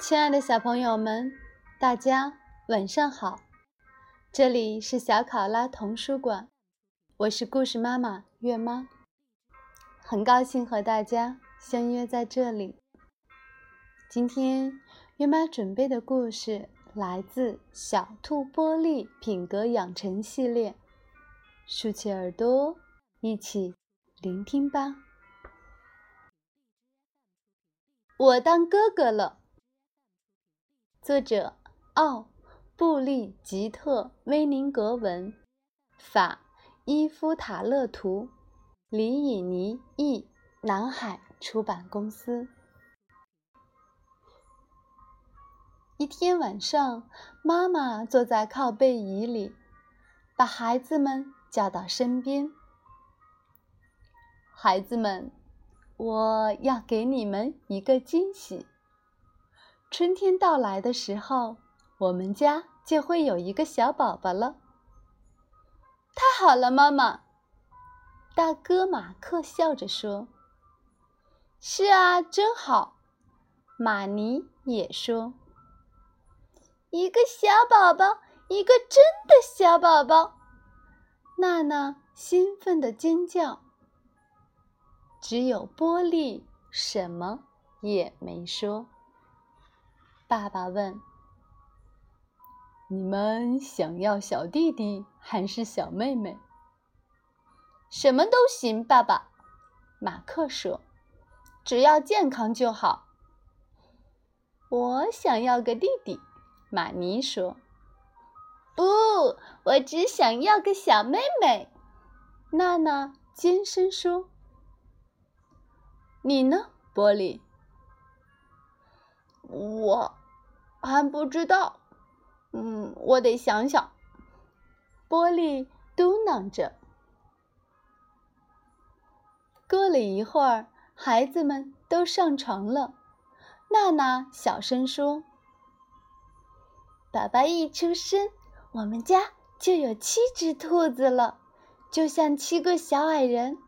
亲爱的小朋友们，大家晚上好！这里是小考拉童书馆，我是故事妈妈月妈，很高兴和大家相约在这里。今天月妈准备的故事来自《小兔波利品格养成系列》，竖起耳朵，一起聆听吧。我当哥哥了。作者奥·布利吉特·威宁格文，法伊夫塔勒图，李以尼译，南海出版公司。一天晚上，妈妈坐在靠背椅里，把孩子们叫到身边。孩子们，我要给你们一个惊喜。春天到来的时候，我们家就会有一个小宝宝了。太好了，妈妈！大哥马克笑着说：“是啊，真好。”玛尼也说：“一个小宝宝，一个真的小宝宝。”娜娜兴奋地尖叫。只有波利什么也没说。爸爸问：“你们想要小弟弟还是小妹妹？”“什么都行，爸爸。”马克说，“只要健康就好。”“我想要个弟弟。”玛尼说。“不，我只想要个小妹妹。”娜娜尖声说。“你呢，波利？”“我。”还不知道，嗯，我得想想。波利嘟囔着。过了一会儿，孩子们都上床了。娜娜小声说：“宝宝一出生，我们家就有七只兔子了，就像七个小矮人。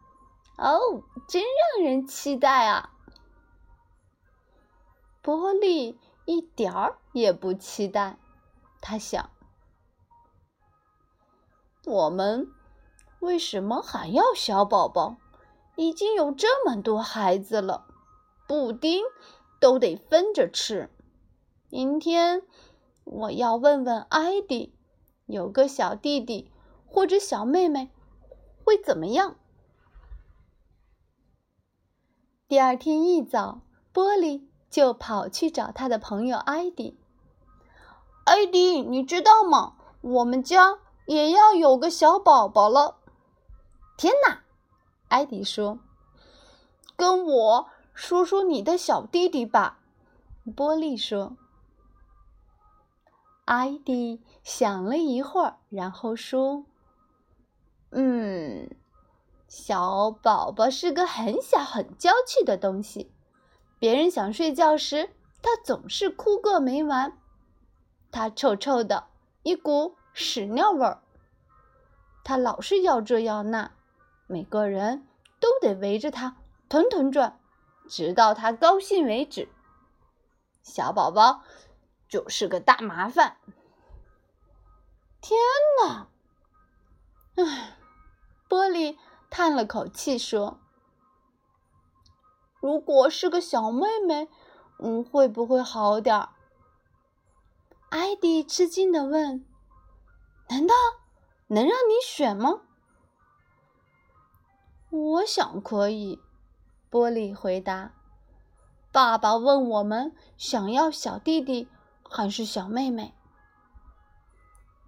哦，真让人期待啊！”波利。一点儿也不期待，他想：我们为什么还要小宝宝？已经有这么多孩子了，布丁都得分着吃。明天我要问问艾迪，有个小弟弟或者小妹妹会怎么样？第二天一早，玻璃。就跑去找他的朋友艾迪。艾迪，你知道吗？我们家也要有个小宝宝了。天哪！艾迪说：“跟我说说你的小弟弟吧。”波利说。艾迪想了一会儿，然后说：“嗯，小宝宝是个很小很娇气的东西。”别人想睡觉时，他总是哭个没完。他臭臭的，一股屎尿味儿。他老是要这要那，每个人都得围着他团团转，直到他高兴为止。小宝宝就是个大麻烦。天哪！唉，玻璃叹了口气说。如果是个小妹妹，嗯，会不会好点儿？艾迪吃惊的问：“难道能让你选吗？”我想可以，波利回答。爸爸问我们想要小弟弟还是小妹妹。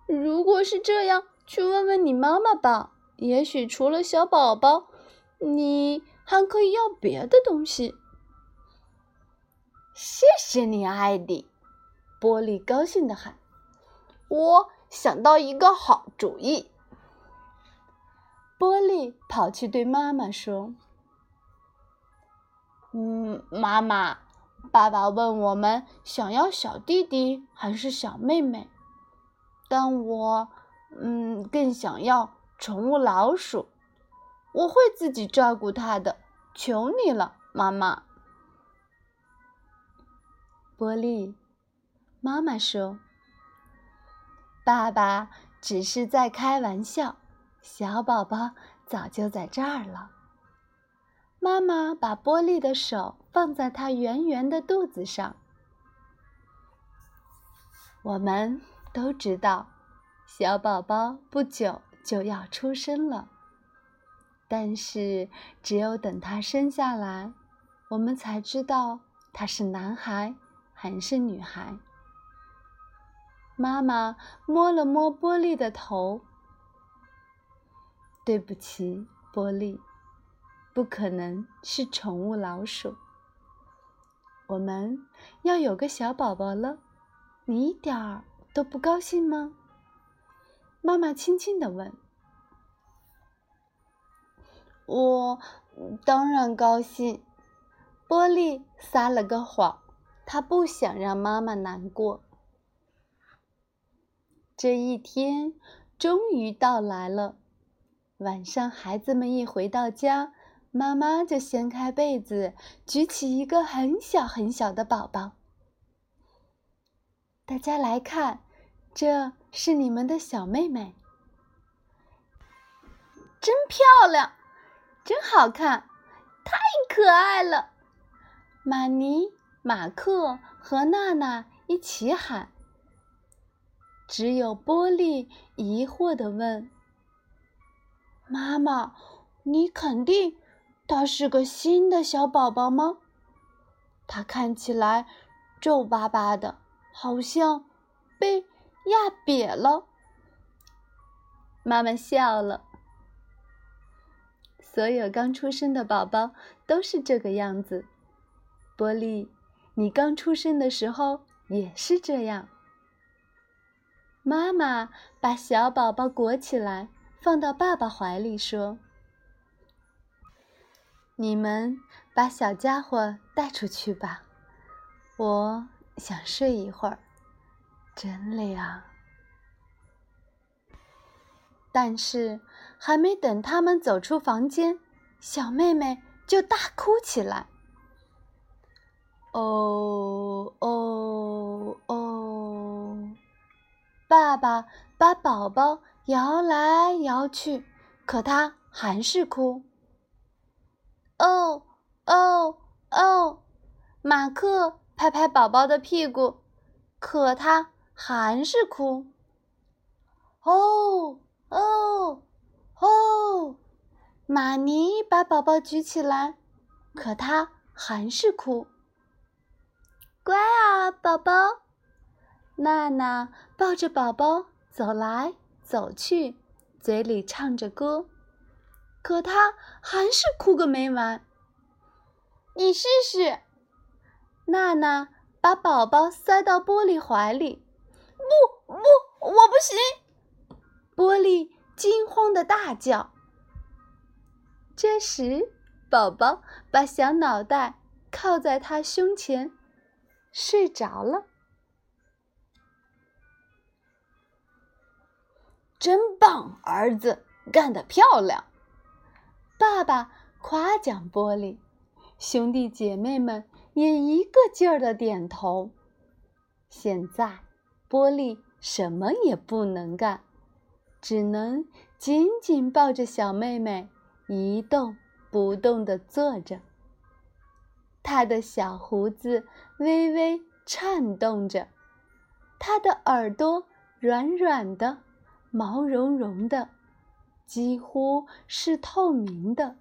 如果是这样，去问问你妈妈吧。也许除了小宝宝，你……还可以要别的东西。谢谢你，艾迪！波利高兴的喊：“我想到一个好主意。”波利跑去对妈妈说：“嗯，妈妈，爸爸问我们想要小弟弟还是小妹妹，但我，嗯，更想要宠物老鼠。”我会自己照顾他的，求你了，妈妈。波利，妈妈说：“爸爸只是在开玩笑，小宝宝早就在这儿了。”妈妈把波利的手放在他圆圆的肚子上。我们都知道，小宝宝不久就要出生了。但是，只有等他生下来，我们才知道他是男孩还是女孩。妈妈摸了摸波利的头，对不起，波利，不可能是宠物老鼠。我们要有个小宝宝了，你一点儿都不高兴吗？妈妈轻轻地问。我当然高兴。波利撒了个谎，他不想让妈妈难过。这一天终于到来了。晚上，孩子们一回到家，妈妈就掀开被子，举起一个很小很小的宝宝。大家来看，这是你们的小妹妹，真漂亮。真好看，太可爱了！玛尼、马克和娜娜一起喊。只有波利疑惑地问：“妈妈，你肯定他是个新的小宝宝吗？他看起来皱巴巴的，好像被压瘪了。”妈妈笑了。所有刚出生的宝宝都是这个样子。波利，你刚出生的时候也是这样。妈妈把小宝宝裹起来，放到爸爸怀里，说：“你们把小家伙带出去吧，我想睡一会儿，真累啊。”但是，还没等他们走出房间，小妹妹就大哭起来。哦宝宝摇来摇去，可他还是哭。哦哦哦！马克拍拍宝宝的屁股，可他还是哭。哦。哦，哦，玛尼把宝宝举起来，可他还是哭。乖啊，宝宝！娜娜抱着宝宝走来走去，嘴里唱着歌，可他还是哭个没完。你试试。娜娜把宝宝塞到玻璃怀里，不不，我不行。玻璃惊慌的大叫。这时，宝宝把小脑袋靠在他胸前，睡着了。真棒，儿子，干得漂亮！爸爸夸奖波利，兄弟姐妹们也一个劲儿的点头。现在，波利什么也不能干。只能紧紧抱着小妹妹，一动不动地坐着。他的小胡子微微颤动着，他的耳朵软软的、毛茸茸的，几乎是透明的。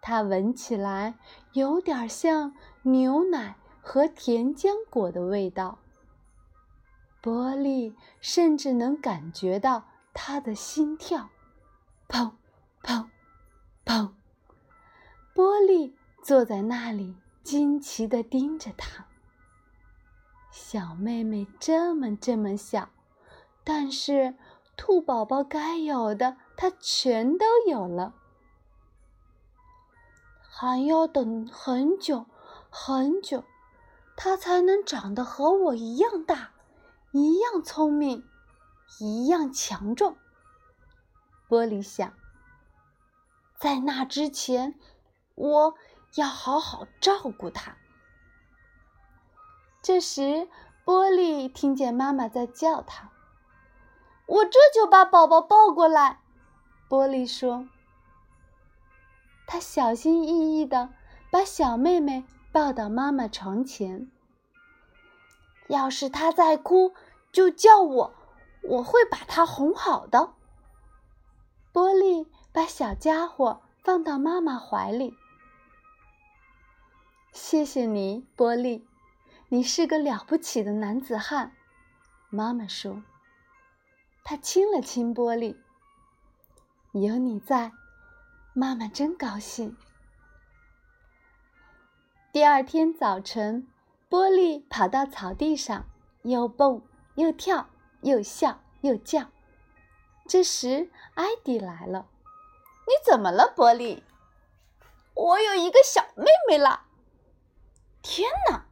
它闻起来有点像牛奶和甜浆果的味道。波利甚至能感觉到他的心跳，砰，砰，砰。波利坐在那里，惊奇地盯着他。小妹妹这么这么小，但是兔宝宝该有的，它全都有了。还要等很久很久，它才能长得和我一样大。一样聪明，一样强壮。玻璃想，在那之前，我要好好照顾它。这时，波利听见妈妈在叫他：“我这就把宝宝抱过来。”波利说。他小心翼翼地把小妹妹抱到妈妈床前。要是她再哭，就叫我，我会把她哄好的。波利把小家伙放到妈妈怀里。谢谢你，波利，你是个了不起的男子汉。妈妈说。他亲了亲波利。有你在。妈妈真高兴。第二天早晨，波利跑到草地上，又蹦又跳，又笑又叫。这时，艾迪来了。“你怎么了，波利？”“我有一个小妹妹了。”“天哪！”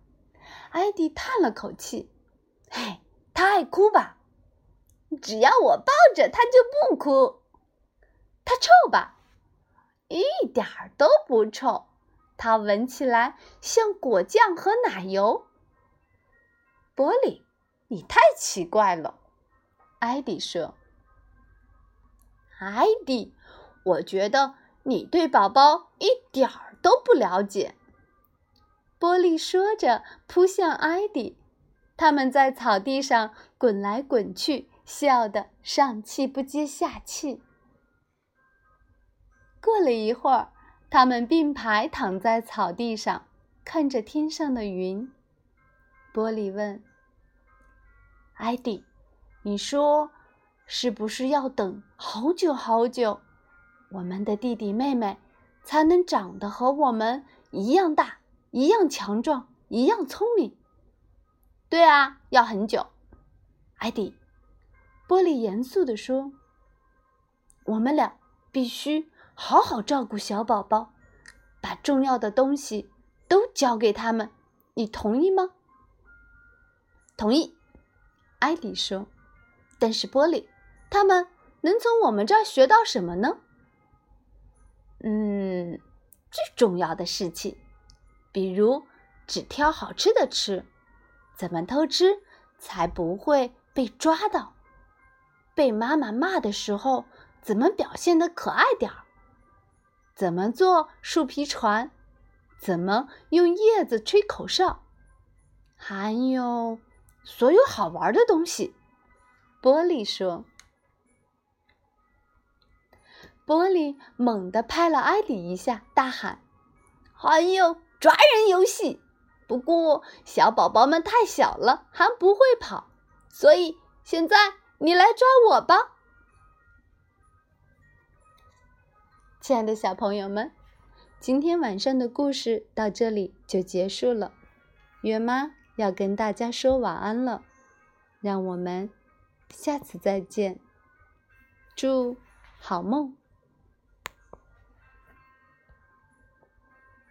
艾迪叹了口气。“嘿，她爱哭吧？只要我抱着她就不哭。她臭吧？”一点儿都不臭，它闻起来像果酱和奶油。波利，你太奇怪了，艾迪说。艾迪，我觉得你对宝宝一点儿都不了解。波利说着，扑向艾迪，他们在草地上滚来滚去，笑得上气不接下气。过了一会儿，他们并排躺在草地上，看着天上的云。波利问：“艾迪，你说，是不是要等好久好久，我们的弟弟妹妹才能长得和我们一样大、一样强壮、一样聪明？”“对啊，要很久。”艾迪，波利严肃地说：“我们俩必须。”好好照顾小宝宝，把重要的东西都交给他们，你同意吗？同意，艾迪说。但是波利，他们能从我们这儿学到什么呢？嗯，最重要的事情，比如只挑好吃的吃，怎么偷吃才不会被抓到，被妈妈骂的时候怎么表现的可爱点儿。怎么做树皮船？怎么用叶子吹口哨？还有所有好玩的东西。波利说。波利猛地拍了艾迪一下，大喊：“还有抓人游戏！不过小宝宝们太小了，还不会跑，所以现在你来抓我吧。”亲爱的小朋友们，今天晚上的故事到这里就结束了。月妈要跟大家说晚安了，让我们下次再见，祝好梦。